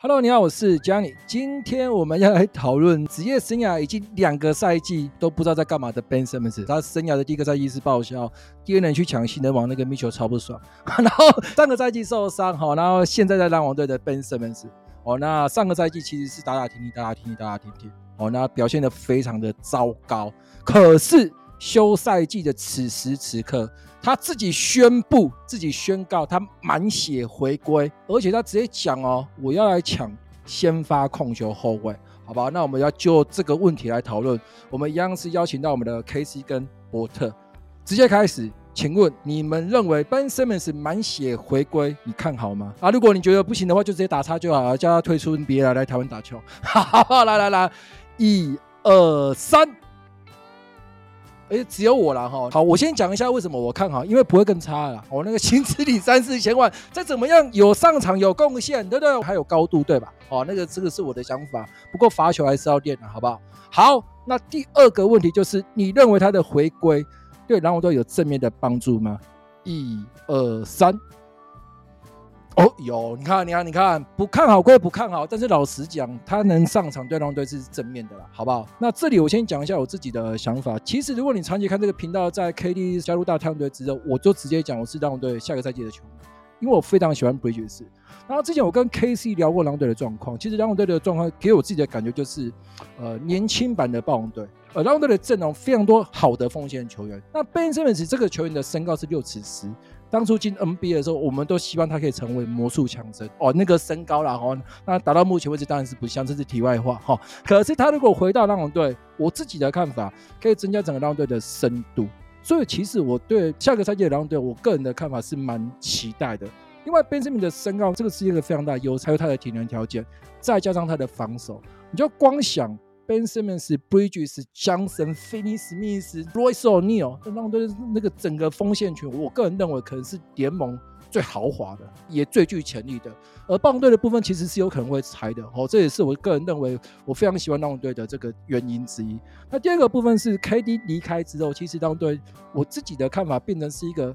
Hello，你好，我是 jony。今天我们要来讨论职业生涯已经两个赛季都不知道在干嘛的 Ben Simmons。他生涯的第一个赛季是报销，第二年去抢新人王，那个 Mitchell 超不爽。然后上个赛季受伤，好，然后现在在篮网队的 Ben Simmons。哦，那上个赛季其实是打打停停，打打停停，打打停停。哦，那表现得非常的糟糕。可是休赛季的此时此刻。他自己宣布，自己宣告，他满血回归，而且他直接讲哦，我要来抢先发控球后卫，好吧？那我们要就这个问题来讨论。我们一样是邀请到我们的 KC 跟伯特，直接开始。请问你们认为 Ben Simmons 满血回归，你看好吗？啊，如果你觉得不行的话，就直接打叉就好了，叫他退出 NBA 来来台湾打球。哈哈哈，来来来，一二三。哎，只有我了哈。好，我先讲一下为什么我看哈，因为不会更差了。我那个薪资里三四千万，再怎么样有上场有贡献，对不对？还有高度，对吧？哦，那个这个是我的想法。不过罚球还是要练的，好不好？好，那第二个问题就是，你认为他的回归对篮网队有正面的帮助吗？一二三。哦，有，你看，你看，你看，不看好归不看好，但是老实讲，他能上场对狼队是正面的啦，好不好？那这里我先讲一下我自己的想法。其实，如果你长期看这个频道，在 KD 加入大太阳队之后，我就直接讲我是狼队下个赛季的球迷，因为我非常喜欢 Bridges。然后之前我跟 KC 聊过狼队的状况，其实狼队的状况给我自己的感觉就是，呃，年轻版的暴龙队。呃，狼队的阵容非常多好的锋线球员。那 Ben Simmons 这个球员的身高是六尺十。当初进 NBA 的时候，我们都希望他可以成为魔术强森哦，那个身高啦哈，那达到目前为止当然是不像，这是题外话哈。可是他如果回到篮网队，我自己的看法可以增加整个篮网队的深度。所以其实我对下个赛季的篮网队，我个人的看法是蛮期待的，因为 Ben Simmons 的身高这个是一个非常大的优势，还有他的体能条件，再加上他的防守，你就光想。Ben Simmons、Bridges、Johnson、Finney Smith、Royce O'Neal，那那都那个整个锋线群，我个人认为可能是联盟最豪华的，也最具潜力的。而暴龙队的部分其实是有可能会拆的，哦，这也是我个人认为我非常喜欢暴龙队的这个原因之一。那第二个部分是 KD 离开之后，其实暴龙队我自己的看法变成是一个。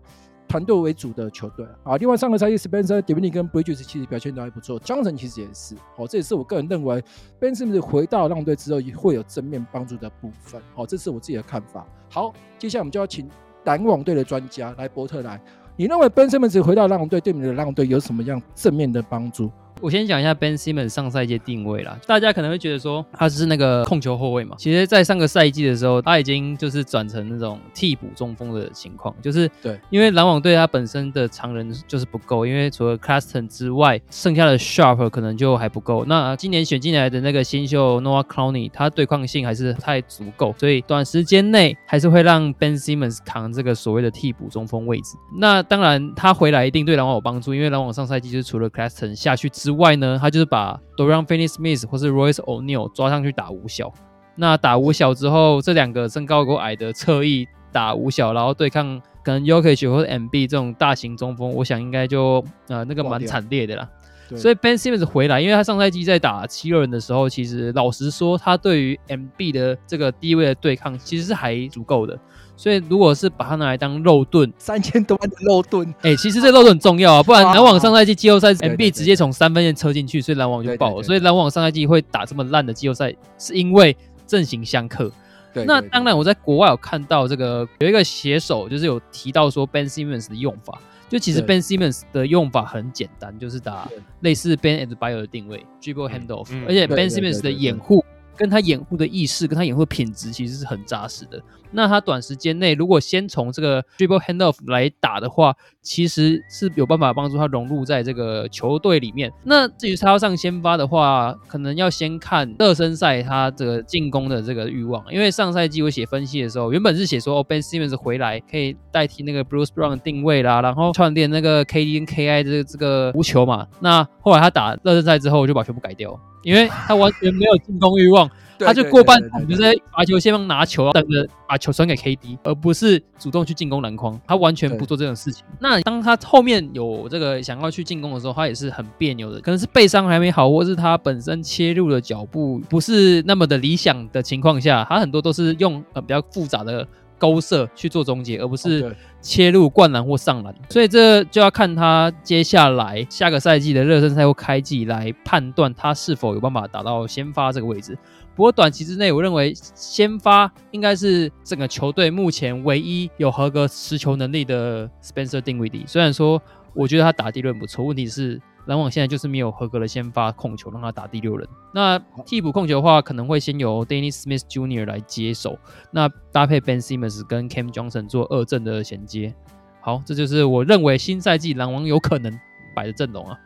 团队为主的球队啊，另外上个赛季 Spencer d i v i n i 跟 Bridges 其实表现都还不错江辰其实也是，哦，这也是我个人认为 Ben Simmons 回到浪队之后也会有正面帮助的部分，好，这是我自己的看法。好，接下来我们就要请篮网队的专家来伯特来，你认为 Ben Simmons 回到浪队对你的浪队有什么样正面的帮助？我先讲一下 Ben Simmons 上赛季定位啦，大家可能会觉得说他是那个控球后卫嘛，其实，在上个赛季的时候，他已经就是转成那种替补中锋的情况，就是对，因为篮网队他本身的常人就是不够，因为除了 Claston 之外，剩下的 Sharp 可能就还不够。那今年选进来的那个新秀 Noah Clowney，他对抗性还是不太足够，所以短时间内还是会让 Ben Simmons 扛这个所谓的替补中锋位置。那当然，他回来一定对篮网有帮助，因为篮网上赛季就是除了 Claston 下去之外呢，他就是把 Dorian Finney-Smith 或是 Royce O'Neal 抓上去打五小。那打五小之后，这两个身高够矮的侧翼打五小，然后对抗可能 Jokic 或者 MB 这种大型中锋，我想应该就呃那个蛮惨烈的啦。所以 Ben Simmons 回来，因为他上赛季在打七六人的时候，其实老实说，他对于 MB 的这个低位的对抗其实是还足够的。所以，如果是把它拿来当肉盾，三千多万的肉盾，哎、欸，其实这个肉盾很重要啊，不然篮网上赛季季后赛 MB 直接从三分线抽进去，所以篮网就爆了。所以篮网上赛季会打这么烂的季后赛，是因为阵型相克。对，那当然，我在国外有看到这个有一个写手，就是有提到说 Ben Simmons 的用法，就其实 Ben Simmons 的用法很简单，就是打类似 Ben Adebayo 的定位，dribble handoff，而且 Ben Simmons 的掩护。跟他掩护的意识，跟他掩护的品质其实是很扎实的。那他短时间内如果先从这个 dribble handoff 来打的话，其实是有办法帮助他融入在这个球队里面。那至于他要上先发的话，可能要先看热身赛他这个进攻的这个欲望。因为上赛季我写分析的时候，原本是写说哦 Ben Simmons 回来可以代替那个 Bruce Brown 的定位啦，然后串联那个 KD 跟 KI 这个这个无球嘛。那后来他打热身赛之后，我就把全部改掉。因为他完全没有进攻欲望，他就过半场就在罚球线上拿球，等着把球传给 KD，而不是主动去进攻篮筐。他完全不做这种事情。那当他后面有这个想要去进攻的时候，他也是很别扭的，可能是背伤还没好，或是他本身切入的脚步不是那么的理想的情况下，他很多都是用呃比较复杂的勾射去做终结，而不是切入灌篮或上篮。所以这就要看他接下来下个赛季的热身赛或开季来判断他是否有办法打到先发这个位置。不过短期之内，我认为先发应该是整个球队目前唯一有合格持球能力的 Spencer 定位 y。虽然说我觉得他打第六人不错，问题是。篮网现在就是没有合格的先发控球，让他打第六人。那替补控球的话，可能会先由 Danny Smith Jr. 来接手，那搭配 Ben Simmons 跟 Cam Johnson 做二阵的衔接。好，这就是我认为新赛季篮网有可能摆的阵容啊。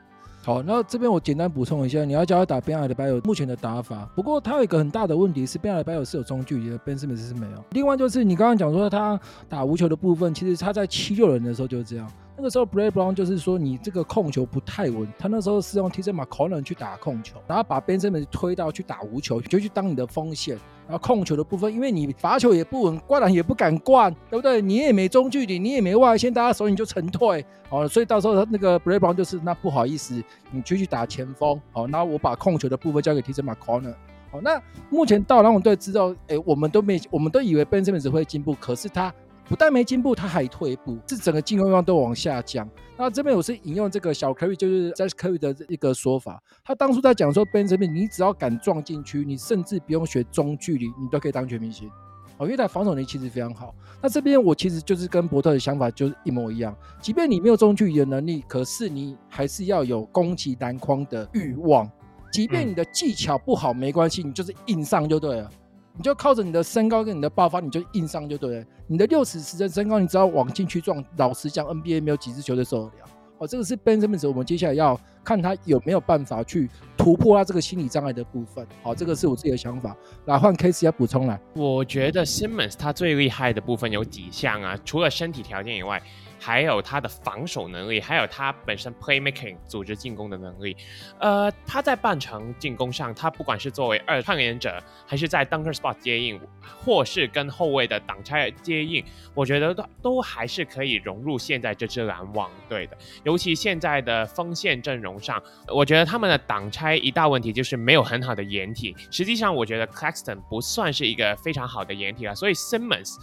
好，那这边我简单补充一下，你要教他打 Bam Adebayo 目前的打法。不过他有一个很大的问题是 Bam Adebayo 是有中距离的，Ben Simmons 是没有。另外就是你刚刚讲说他打无球的部分，其实他在七六人的时候就是这样。那个时候，Brett Brown 就是说你这个控球不太稳。他那时候是用 TJ McConnell 去打控球，然后把 Ben Simmons 推到去打无球，就去当你的锋线。然后控球的部分，因为你罚球也不稳，灌篮也不敢灌，对不对？你也没中距离，你也没外线，大家手你就沉退。好，所以到时候他那个 Brett Brown 就是那不好意思，你就去打前锋。好，那我把控球的部分交给 TJ McConnell。好，那目前到篮网队知道，哎，我们都没，我们都以为 Ben Simmons 会进步，可是他。不但没进步，他还退步，是整个进攻欲望都往下降。那这边我是引用这个小 Curry，就是 Seth Curry 的一个说法，他当初在讲说，Ben 这边你只要敢撞进去，你甚至不用学中距离，你都可以当全明星。哦，因为他防守能力其实非常好。那这边我其实就是跟伯特的想法就是一模一样，即便你没有中距离的能力，可是你还是要有攻击篮筐的欲望。即便你的技巧不好没关系，你就是硬上就对了。你就靠着你的身高跟你的爆发，你就硬上就对了。你的六尺十的身高，你只要往禁区撞，老实讲，NBA 没有几支球队受得了。哦，这个是 Ben Simmons，我们接下来要看他有没有办法去突破他这个心理障碍的部分。好，这个是我自己的想法。来换 Case 要补充来。我觉得 Simmons 他最厉害的部分有几项啊，除了身体条件以外。还有他的防守能力，还有他本身 playmaking 组织进攻的能力。呃，他在半场进攻上，他不管是作为二串联者，还是在 dunker spot 接应，或是跟后卫的挡拆接应，我觉得都都还是可以融入现在这支篮网队的。尤其现在的锋线阵容上，我觉得他们的挡拆一大问题就是没有很好的掩体。实际上，我觉得 Claxton 不算是一个非常好的掩体了，所以 Simmons。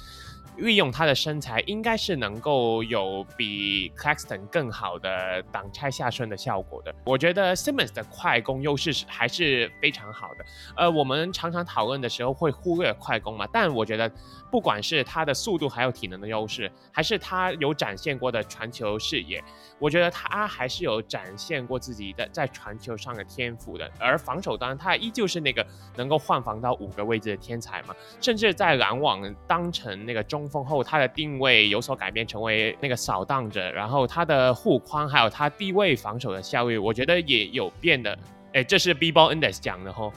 运用他的身材，应该是能够有比 Claxton 更好的挡拆下顺的效果的。我觉得 Simmons 的快攻优势是还是非常好的。呃，我们常常讨论的时候会忽略快攻嘛，但我觉得不管是他的速度还有体能的优势，还是他有展现过的传球视野，我觉得他还是有展现过自己的在传球上的天赋的。而防守端，他依旧是那个能够换防到五个位置的天才嘛，甚至在篮网当成那个中。锋后，他的定位有所改变，成为那个扫荡者，然后他的护框还有他低位防守的效率，我觉得也有变的。哎，这是 B-Ball Index 讲的吼。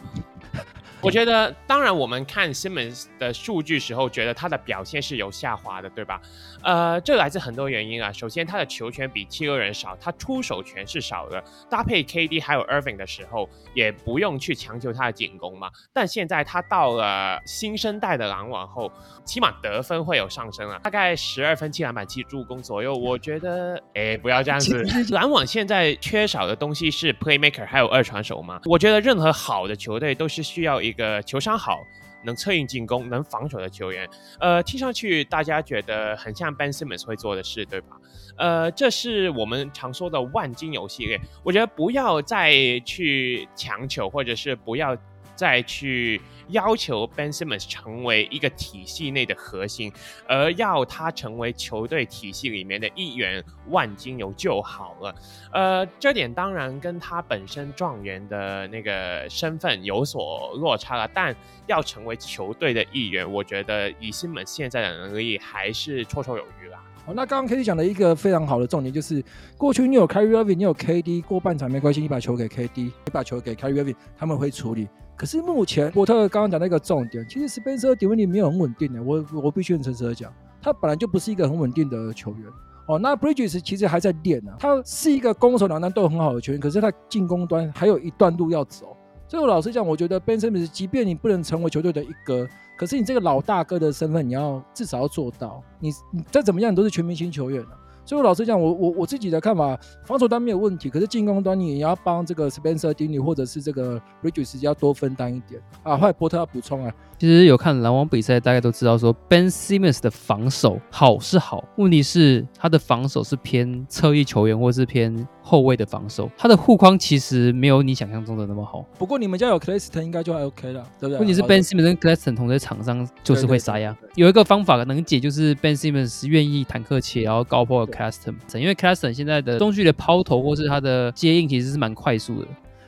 我觉得，当然，我们看 Simmons 的数据时候，觉得他的表现是有下滑的，对吧？呃，这来自很多原因啊。首先，他的球权比七六人少，他出手权是少的。搭配 KD 还有 Irving 的时候，也不用去强求他的进攻嘛。但现在他到了新生代的篮网后，起码得分会有上升了，大概十二分、七篮板、七助攻左右。我觉得，哎，不要这样子。篮网现在缺少的东西是 Playmaker 还有二传手嘛。我觉得任何好的球队都是需要一个球商好、能策应进攻、能防守的球员。呃，听上去大家觉得很像 Ben Simmons 会做的事，对吧？呃，这是我们常说的万金油系列。我觉得不要再去强求，或者是不要。再去要求 Ben Simmons 成为一个体系内的核心，而要他成为球队体系里面的一员万金油就好了。呃，这点当然跟他本身状元的那个身份有所落差了，但要成为球队的一员，我觉得以 Simon 现在的能力还是绰绰有余啦。好，那刚刚 KD 讲的一个非常好的重点就是，过去你有 Kyrie Irving，你有 KD，过半场没关系，你把球给 KD，你把球给 Kyrie Irving，他们会处理。可是目前波特刚刚讲那个重点，其实 Spencer d i v i n i 没有很稳定的，我我必须很诚实的讲，他本来就不是一个很稳定的球员。哦，那 Bridges 其实还在练呢，他是一个攻守两端都很好的球员，可是他进攻端还有一段路要走。所以我老实讲，我觉得 Ben Simmons 即便你不能成为球队的一哥，可是你这个老大哥的身份，你要至少要做到，你你再怎么样，你都是全明星球员了。所以我老实讲，我我我自己的看法，防守端没有问题，可是进攻端你也要帮这个 Spencer Dinwiddie 或者是这个 Bridges 要多分担一点啊。后来波特要补充啊，其实有看篮网比赛，大家都知道说 Ben Simmons 的防守好是好，问题是他的防守是偏侧翼球员或是偏后卫的防守，他的护框其实没有你想象中的那么好。不过你们家有 Claxton 应该就还 OK 了，对不对？问题是 Ben Simmons 跟 Claxton 同在场上就是会塞呀。有一个方法能解，就是 Ben Simmons 愿意坦克切，然后高抛 Claxton，因为 Claxton 现在的中距离抛投或是他的接应其实是蛮快速的，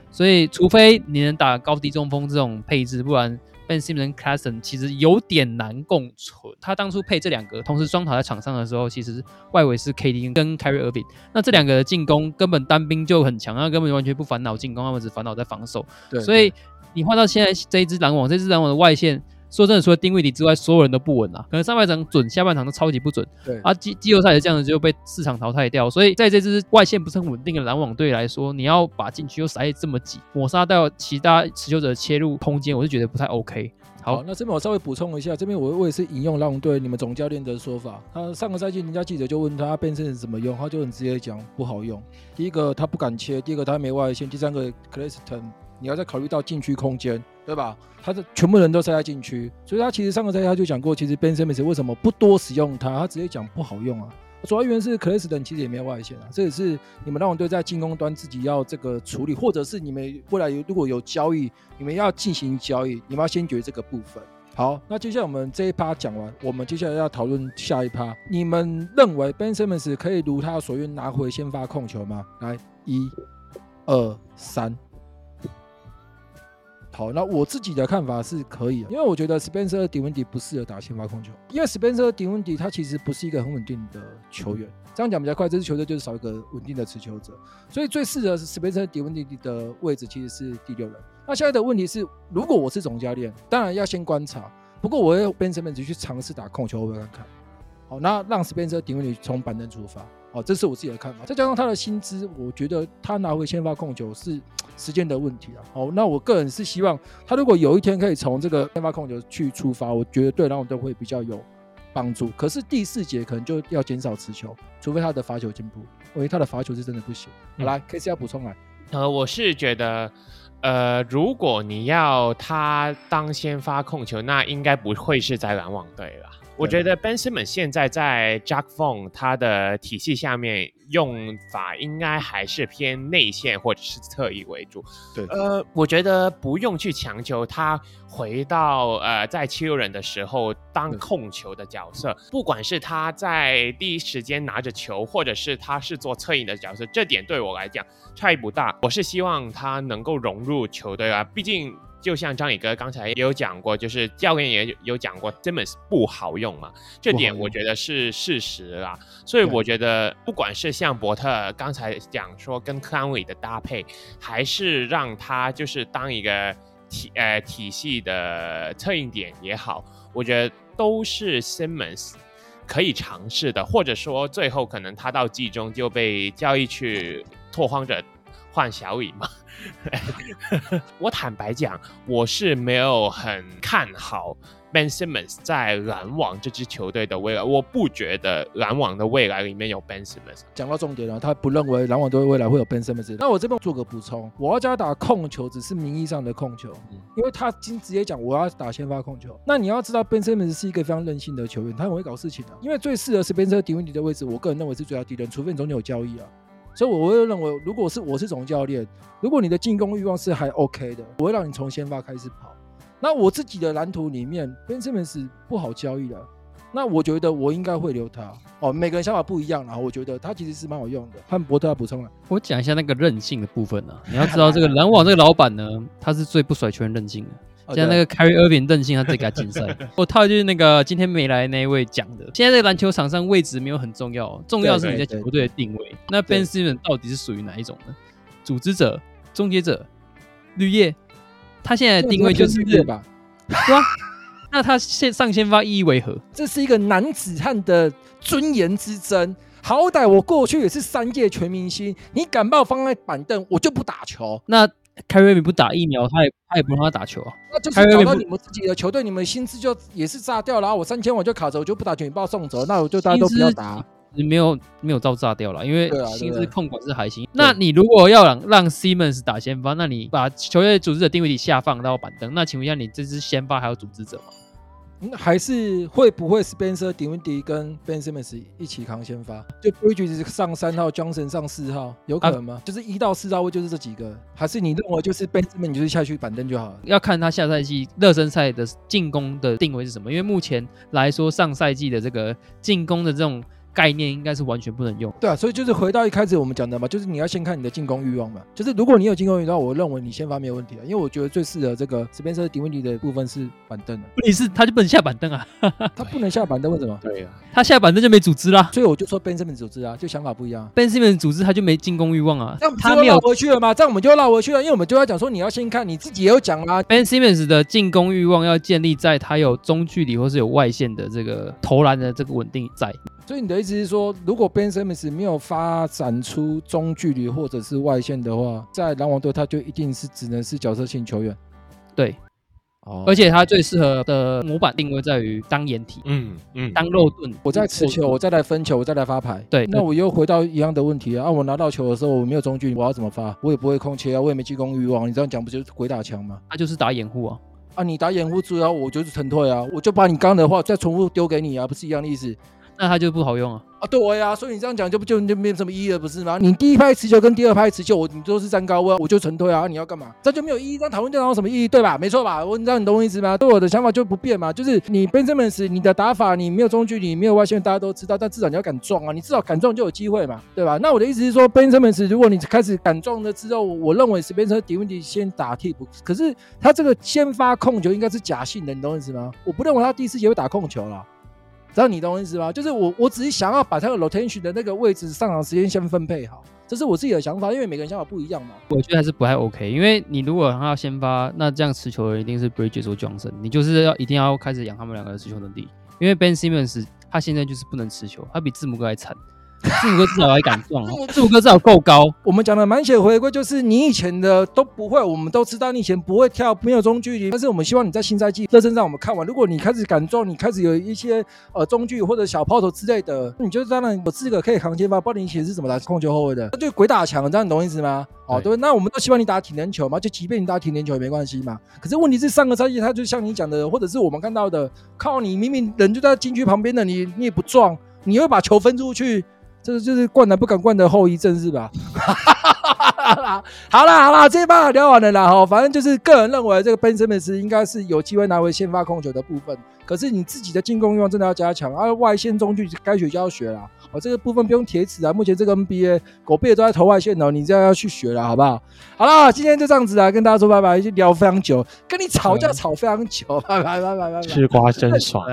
所以除非你能打高低中锋这种配置，不然 Ben Simmons 跟 Claxton 其实有点难共存。他当初配这两个同时双塔在场上的时候，其实外围是 KD 跟 Kyrie Irving，那这两个的进攻根本单兵就很强，那根本完全不烦恼进攻，他们只烦恼在防守。对，所以你换到现在这一支篮网，这支篮网的外线。说真的，除了丁威迪之外，所有人都不稳啊。可能上半场准，下半场都超级不准。对，啊，季季后赛也这样子就被市场淘汰掉。所以在这支外线不是很稳定的篮网队来说，你要把禁区又塞这么挤，抹杀掉其他持球者切入空间，我是觉得不太 OK。好，好，那这边我稍微补充一下，这边我我也是引用篮网队你们总教练的说法。他上个赛季人家记者就问他变身怎么用，他就很直接讲不好用。第一个他不敢切，第二个他没外线，第三个 Claxton 你要再考虑到禁区空间。对吧？他的全部人都塞在禁区，所以他其实上个赛季他就讲过，其实 Ben Simmons 为什么不多使用他？他直接讲不好用啊。主要原因是 c l a s t o n 其实也没有外线啊，这也是你们篮网队在进攻端自己要这个处理，或者是你们未来如果有交易，你们要进行交易，你们要先决这个部分。好，那接下来我们这一趴讲完，我们接下来要讨论下一趴。你们认为 Ben Simmons 可以如他所愿拿回先发控球吗？来，一、二、三。好，那我自己的看法是可以，因为我觉得 Spencer Dinwiddie 不适合打先发控球，因为 Spencer Dinwiddie 他其实不是一个很稳定的球员。这样讲比较快，这支球队就是少一个稳定的持球者，所以最适合 Spencer Dinwiddie 的位置其实是第六人。那现在的问题是，如果我是总教练，当然要先观察，不过我要 Ben Simmons 去尝试打控球，我会看看。好，那让 Spencer Dinwiddie 从板凳出发。好，这是我自己的看法。再加上他的薪资，我觉得他拿回先发控球是时间的问题啊。好，那我个人是希望他如果有一天可以从这个先发控球去出发，我觉得对篮网队会比较有帮助。可是第四节可能就要减少持球，除非他的罚球进步。因为他的罚球是真的不行。好来，KC 要补充来。呃，我是觉得，呃，如果你要他当先发控球，那应该不会是在篮网队了。我觉得 Ben Simmons 现在在 Jacque Vaughn 他的体系下面用法应该还是偏内线或者是侧翼为主。对，呃，我觉得不用去强求他回到呃在七六人的时候当控球的角色，不管是他在第一时间拿着球，或者是他是做侧翼的角色，这点对我来讲差异不大。我是希望他能够融入球队啊，毕竟。就像张宇哥刚才也有讲过，就是教练也有讲过，Simmons 不好用嘛，这点我觉得是事实啦。所以我觉得，不管是像伯特刚才讲说跟克兰威的搭配，还是让他就是当一个体呃体系的策应点也好，我觉得都是 Simmons 可以尝试的，或者说最后可能他到季中就被交易去拓荒者换小李嘛。我坦白讲，我是没有很看好 Ben Simmons 在篮网这支球队的未来。我不觉得篮网的未来里面有 Ben Simmons。讲到重点了，他不认为篮网队未来会有 Ben Simmons。那我这边做个补充，我要加打控球只是名义上的控球，因为他今直接讲我要打先发控球。那你要知道 Ben Simmons 是一个非常任性的球员，他很会搞事情的。因为最适合 Spencer Dinwiddie 的位置，我个人认为是最佳敌人，除非你中间有交易啊。所以我会认为，如果是我是总教练，如果你的进攻欲望是还 OK 的，我会让你从先发开始跑。那我自己的蓝图里面，Ben Simmons 不好交易的，那我觉得我应该会留他。哦，每个人想法不一样，啦我觉得他其实是蛮好用的。汉伯特要补充了，我讲一下那个韧性的部分呢、啊。你要知道，这个篮网这个老板呢，他是最不甩球员韧性的。像那个 Carry Irving 任性，他自己给他禁赛。我 套就是那个今天没来那一位讲的。现在这个篮球场上位置没有很重要，重要是你在球队的定位。那 Ben Simmons 到底是属于哪一种呢？组织者、终结者、绿叶。他现在的定位就是绿叶吧？对啊。那他先上先发意义为何？这是一个男子汉的尊严之争。好歹我过去也是三届全明星，你敢把我放在板凳，我就不打球。那。凯瑞米不打疫苗，他也他也不让他打球啊。那就是找到你们自己的球队，你们薪资就也是炸掉了。我三千我就卡着，我就不打球，你把我送走，那我就大家都不要打。没有没有照炸掉了，因为薪资控管是还行。那你如果要让让 Simmons 打先发，那你把球队组织者定位体下放到板凳，那请问一下，你这支先发还有组织者吗？还是会不会 Spencer Dinwiddie 跟 Ben Simmons 一起扛先发？就 Bridges 上三号，Johnson 上四号，有可能吗？啊、就是一到四号位就是这几个，还是你认为就是 Ben Simmons 就是下去板凳就好了？要看他下赛季热身赛的进攻的定位是什么，因为目前来说上赛季的这个进攻的这种。概念应该是完全不能用，对啊，所以就是回到一开始我们讲的嘛，就是你要先看你的进攻欲望嘛，就是如果你有进攻欲望，我认为你先发没有问题啊，因为我觉得最适合这个这边是顶问题的部分是板凳的，问题是他就不能下板凳啊，他不能下板凳为什么？对啊，他下板凳就没组织啦，所以我就说 Ben Simmons 组织啊，就想法不一样，Ben Simmons 组织他就没进攻欲望啊，那他没有回去了吗？这样我们就绕回去了，因为我们就要讲说你要先看你自己也有讲啊，Ben Simmons 的进攻欲望要建立在他有中距离或是有外线的这个投篮的这个稳定在。所以你的意思是说，如果 Ben Simmons 没有发展出中距离或者是外线的话，在篮网队他就一定是只能是角色性球员。对，哦，而且他最适合的模板定位在于当掩体，嗯嗯，当肉盾。我在持球，我再来分球，我再来发牌。对，那我又回到一样的问题啊！啊我拿到球的时候，我没有中距离，我要怎么发？我也不会空切啊，我也没进攻欲望。你这样讲不就是鬼打墙吗？他就是打掩护啊！啊，你打掩护之后，我就是沉退啊，我就把你刚的话再重复丢给你啊，不是一样的意思？那他就不好用啊！啊，对呀，所以你这样讲就不就就没有什么意义了，不是吗？你第一拍持球跟第二拍持球，我你都是站高位，我就沉退啊！你要干嘛？这就没有意义，这讨论这有什么意义？对吧？没错吧？我你知道你懂我意思吗？对我的想法就不变嘛，就是你 Ben Simmons 你的打法，你没有中距离，没有外线，大家都知道，但至少你要敢撞啊！你至少敢撞就有机会嘛，对吧？那我的意思是说，Ben Simmons 如果你开始敢撞了之后，我认为 Spencer Dinwiddie 先打替补，可是他这个先发控球应该是假性的，你懂我意思吗？我不认为他第四节会打控球了。知道你懂我意思吗？就是我，我只是想要把他的 rotation 的那个位置上场时间先分配好，这是我自己的想法，因为每个人想法不一样嘛。我觉得还是不太 OK，因为你如果他要先发，那这样持球的人一定是 Bridges 或 Johnson，你就是要一定要开始养他们两个的持球能力，因为 Ben Simmons 他现在就是不能持球，他比字母哥还惨。字母哥至少还敢撞啊！字母哥至少够高。我们讲的满血回归就是你以前的都不会，我们都知道你以前不会跳，没有中距离。但是我们希望你在新赛季热身上我们看完，如果你开始敢撞，你开始有一些呃中距或者小抛投之类的，你就当然有资格可以扛肩吧。不然你以前是怎么打控球后卫的？那就鬼打墙，这样你懂意思吗？哦，对，那我们都希望你打体能球嘛，就即便你打体能球也没关系嘛。可是问题是上个赛季他就像你讲的，或者是我们看到的，靠你明明人就在禁区旁边的，你你也不撞，你会把球分出去。这个就是灌篮不敢灌的后遗症是吧？好啦好啦，这一趴聊完了啦哈。反正就是个人认为，这个 Ben Simmons 应该是有机会拿回先发控球的部分。可是你自己的进攻欲望真的要加强，而、啊、外线中距该学就要学啦。哦，这个部分不用铁齿啊。目前这个 NBA 狗屁都在投外线哦，你这样要去学了，好不好？好啦，今天就这样子啊，跟大家说拜拜。已经聊非常久，跟你吵架吵非常久，拜拜拜拜拜拜。吃瓜真爽。